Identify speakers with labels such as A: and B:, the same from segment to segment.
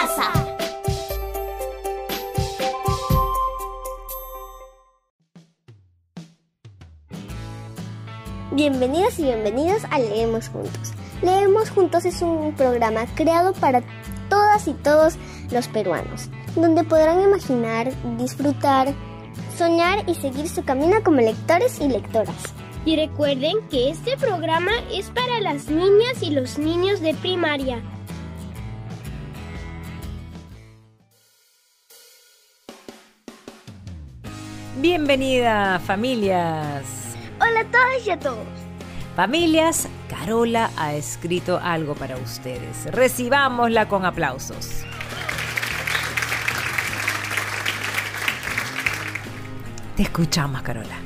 A: casa.
B: Bienvenidos y bienvenidos a Leemos Juntos. Leemos Juntos es un programa creado para todas y todos los peruanos, donde podrán imaginar, disfrutar, soñar y seguir su camino como lectores y lectoras.
C: Y recuerden que este programa es para las niñas y los niños de primaria.
D: Bienvenida familias.
C: Hola a todas y a todos.
D: Familias, Carola ha escrito algo para ustedes. Recibámosla con aplausos. Te escuchamos, Carola.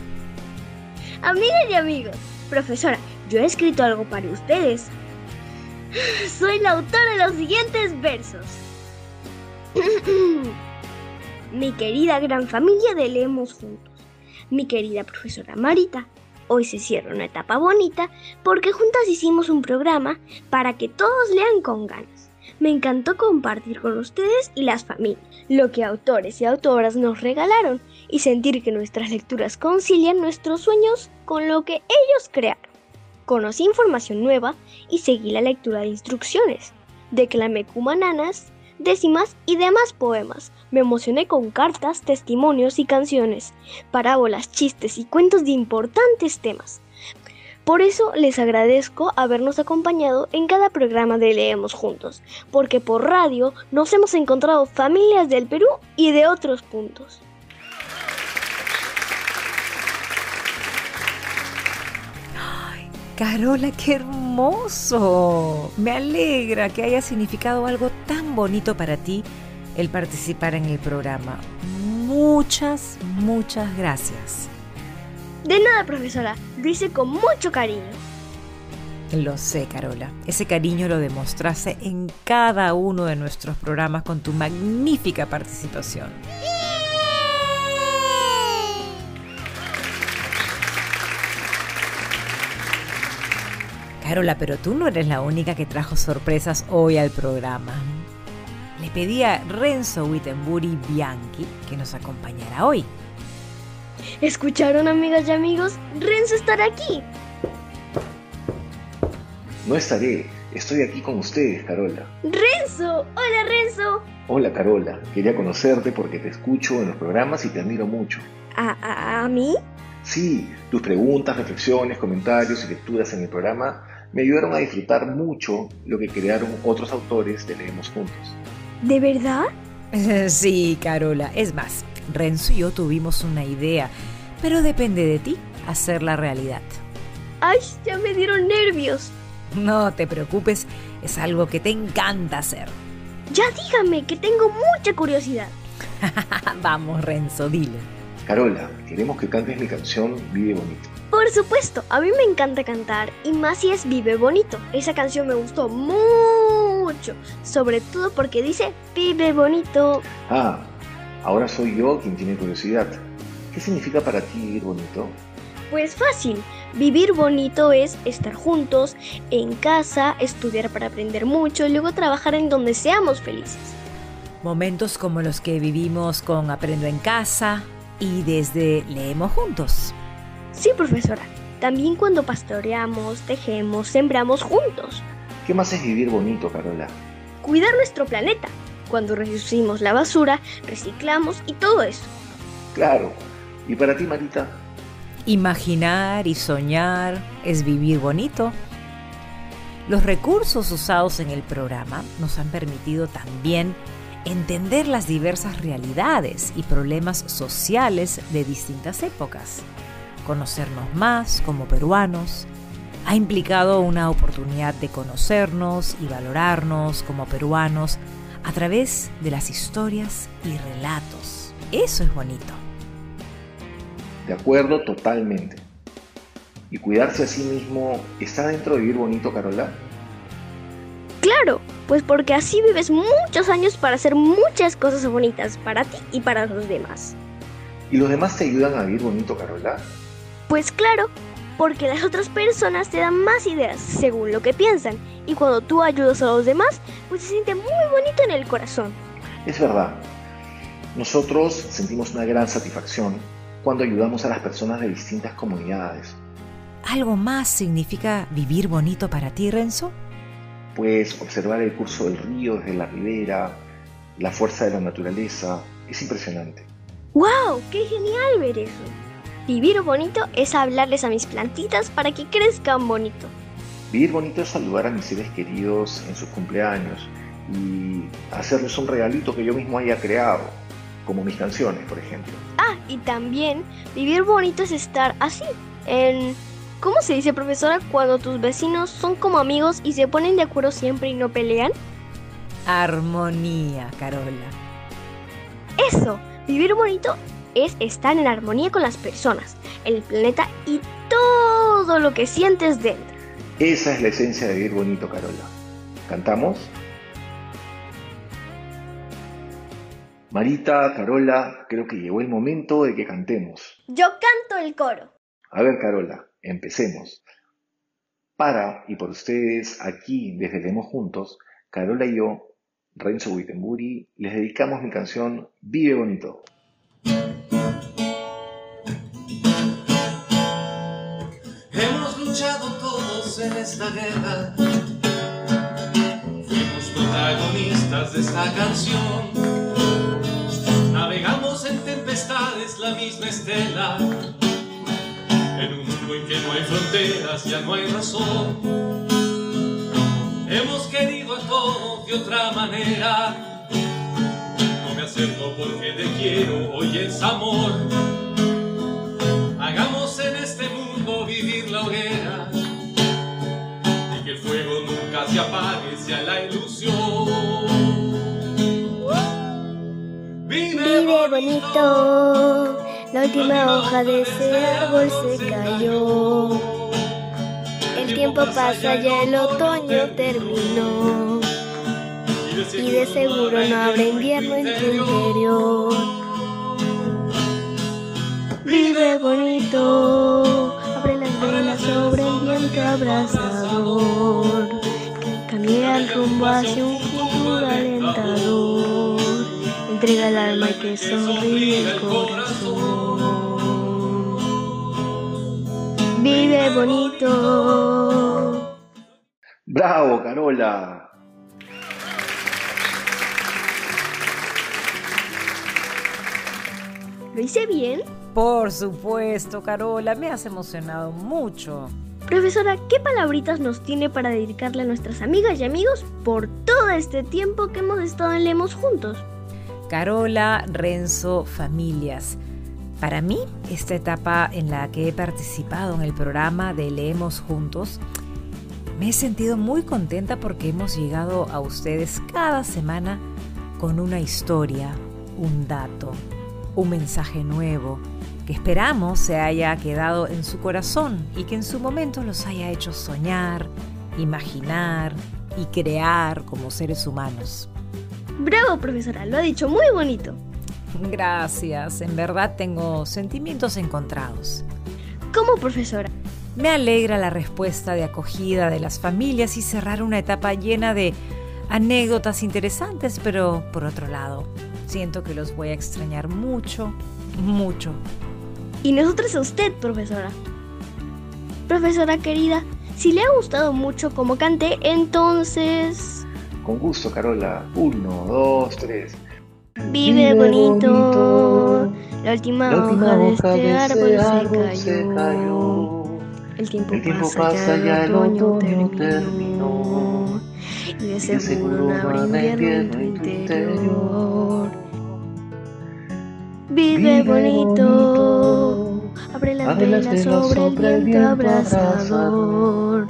C: Amigas y amigos, profesora, yo he escrito algo para ustedes. Soy la autora de los siguientes versos. Mi querida gran familia de Leemos Juntos. Mi querida profesora Marita. Hoy se cierra una etapa bonita porque juntas hicimos un programa para que todos lean con ganas. Me encantó compartir con ustedes y las familias lo que autores y autoras nos regalaron y sentir que nuestras lecturas concilian nuestros sueños con lo que ellos crearon. Conocí información nueva y seguí la lectura de instrucciones. Declamé cumananas, décimas y demás poemas. Me emocioné con cartas, testimonios y canciones, parábolas, chistes y cuentos de importantes temas. Por eso les agradezco habernos acompañado en cada programa de Leemos Juntos, porque por radio nos hemos encontrado familias del Perú y de otros puntos.
D: Carola, qué hermoso. Me alegra que haya significado algo tan bonito para ti el participar en el programa. Muchas, muchas gracias.
C: De nada, profesora. Lo hice con mucho cariño.
D: Lo sé, Carola. Ese cariño lo demostraste en cada uno de nuestros programas con tu magnífica participación. Carola, pero tú no eres la única que trajo sorpresas hoy al programa. Le pedí a Renzo Wittenbury Bianchi que nos acompañara hoy.
C: ¿Escucharon, amigas y amigos? Renzo estará aquí.
E: No estaré, estoy aquí con ustedes, Carola.
C: ¡Renzo! ¡Hola, Renzo!
E: Hola, Carola. Quería conocerte porque te escucho en los programas y te admiro mucho.
C: ¿A, a, a mí?
E: Sí, tus preguntas, reflexiones, comentarios y lecturas en el programa me ayudaron a disfrutar mucho lo que crearon otros autores de Leemos Juntos.
C: ¿De verdad?
D: Sí, Carola. Es más, Renzo y yo tuvimos una idea, pero depende de ti hacerla realidad.
C: ¡Ay, ya me dieron nervios!
D: No te preocupes, es algo que te encanta hacer.
C: Ya dígame, que tengo mucha curiosidad.
D: Vamos, Renzo, dile.
E: Carola, queremos que cantes mi canción Vive Bonito.
C: Por supuesto, a mí me encanta cantar y más si es Vive Bonito. Esa canción me gustó mucho, sobre todo porque dice Vive Bonito.
E: Ah, ahora soy yo quien tiene curiosidad. ¿Qué significa para ti vivir bonito?
C: Pues fácil, vivir bonito es estar juntos, en casa, estudiar para aprender mucho y luego trabajar en donde seamos felices.
D: Momentos como los que vivimos con Aprendo en casa y desde Leemos Juntos.
C: Sí, profesora. También cuando pastoreamos, tejemos, sembramos juntos.
E: ¿Qué más es vivir bonito, Carola?
C: Cuidar nuestro planeta. Cuando reducimos la basura, reciclamos y todo eso.
E: Claro. ¿Y para ti, Marita?
D: Imaginar y soñar es vivir bonito. Los recursos usados en el programa nos han permitido también entender las diversas realidades y problemas sociales de distintas épocas conocernos más como peruanos, ha implicado una oportunidad de conocernos y valorarnos como peruanos a través de las historias y relatos. Eso es bonito.
E: De acuerdo totalmente. ¿Y cuidarse a sí mismo está dentro de vivir bonito, Carola?
C: Claro, pues porque así vives muchos años para hacer muchas cosas bonitas para ti y para los demás.
E: ¿Y los demás te ayudan a vivir bonito, Carola?
C: Pues claro, porque las otras personas te dan más ideas según lo que piensan y cuando tú ayudas a los demás, pues se siente muy bonito en el corazón.
E: Es verdad. Nosotros sentimos una gran satisfacción cuando ayudamos a las personas de distintas comunidades.
D: ¿Algo más significa vivir bonito para ti, Renzo?
E: Pues observar el curso del río desde la ribera, la fuerza de la naturaleza, es impresionante.
C: ¡Wow! ¡Qué genial ver eso! Vivir bonito es hablarles a mis plantitas para que crezcan bonito.
E: Vivir bonito es saludar a mis seres queridos en sus cumpleaños y hacerles un regalito que yo mismo haya creado, como mis canciones, por ejemplo.
C: Ah, y también vivir bonito es estar así, en... ¿Cómo se dice, profesora, cuando tus vecinos son como amigos y se ponen de acuerdo siempre y no pelean?
D: Armonía, Carola.
C: Eso, vivir bonito es estar en armonía con las personas, el planeta y todo lo que sientes dentro.
E: Esa es la esencia de vivir bonito, Carola. ¿Cantamos? Marita, Carola, creo que llegó el momento de que cantemos.
C: Yo canto el coro.
E: A ver, Carola, empecemos. Para y por ustedes, aquí desde Leemos Juntos, Carola y yo, Renzo Wittenbury, les dedicamos mi canción Vive Bonito.
A: Luchado todos en esta guerra. Fuimos protagonistas de esta canción. Navegamos en tempestades la misma estela. En un mundo en que no hay fronteras, ya no hay razón. Hemos querido a todos de otra manera. No me acerco porque te quiero, hoy es amor. Nunca se apague, sea la ilusión. Vive,
B: Vive bonito, la última hoja de ese árbol se cayó. El tiempo pasa, ya el otoño terminó. Y de seguro no habrá invierno en tu interior. Vive bonito, abre las velas sobre el viento abrazador. Cambia el rumbo hacia un futuro alentador. Entrega el alma y que sonríe el corazón. Vive bonito.
E: ¡Bravo, Carola!
C: ¿Lo hice bien?
D: Por supuesto, Carola, me has emocionado mucho.
C: Profesora, ¿qué palabritas nos tiene para dedicarle a nuestras amigas y amigos por todo este tiempo que hemos estado en Lemos juntos?
D: Carola, Renzo, familias. Para mí, esta etapa en la que he participado en el programa de Leemos Juntos, me he sentido muy contenta porque hemos llegado a ustedes cada semana con una historia, un dato, un mensaje nuevo que esperamos se haya quedado en su corazón y que en su momento los haya hecho soñar, imaginar y crear como seres humanos.
C: Bravo, profesora, lo ha dicho muy bonito.
D: Gracias, en verdad tengo sentimientos encontrados.
C: ¿Cómo, profesora?
D: Me alegra la respuesta de acogida de las familias y cerrar una etapa llena de anécdotas interesantes, pero por otro lado, siento que los voy a extrañar mucho, mucho.
C: Y nosotros a usted, profesora. Profesora querida, si le ha gustado mucho como canté, entonces...
E: Con gusto, Carola. Uno, dos, tres.
C: Vive bonito. La última,
E: La última
C: hoja de este árbol,
E: ese
C: se,
E: árbol
C: cayó.
E: se cayó.
C: El tiempo,
E: El tiempo
C: pasa,
E: pasa,
C: ya el otoño terminó.
E: terminó.
C: Y de seguro no habrá invierno en tu interior. Vive bonito. Abre las velas sobre el viento abrazador.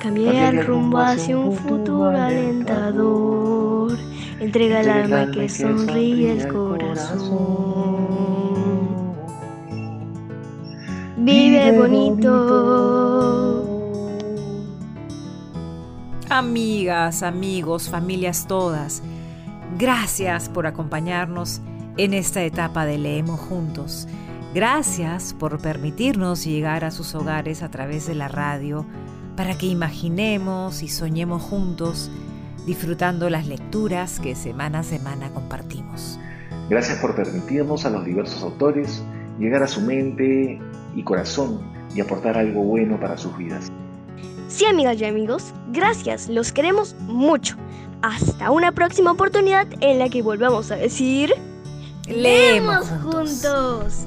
C: Cambia el rumbo hacia un futuro alentador. Entrega el alma que sonríe el corazón. Vive bonito.
D: Amigas, amigos, familias todas, gracias por acompañarnos en esta etapa de Leemos Juntos. Gracias por permitirnos llegar a sus hogares a través de la radio para que imaginemos y soñemos juntos disfrutando las lecturas que semana a semana compartimos.
E: Gracias por permitirnos a los diversos autores llegar a su mente y corazón y aportar algo bueno para sus vidas.
C: Sí, amigas y amigos, gracias, los queremos mucho. Hasta una próxima oportunidad en la que volvamos a decir...
D: Leemos juntos.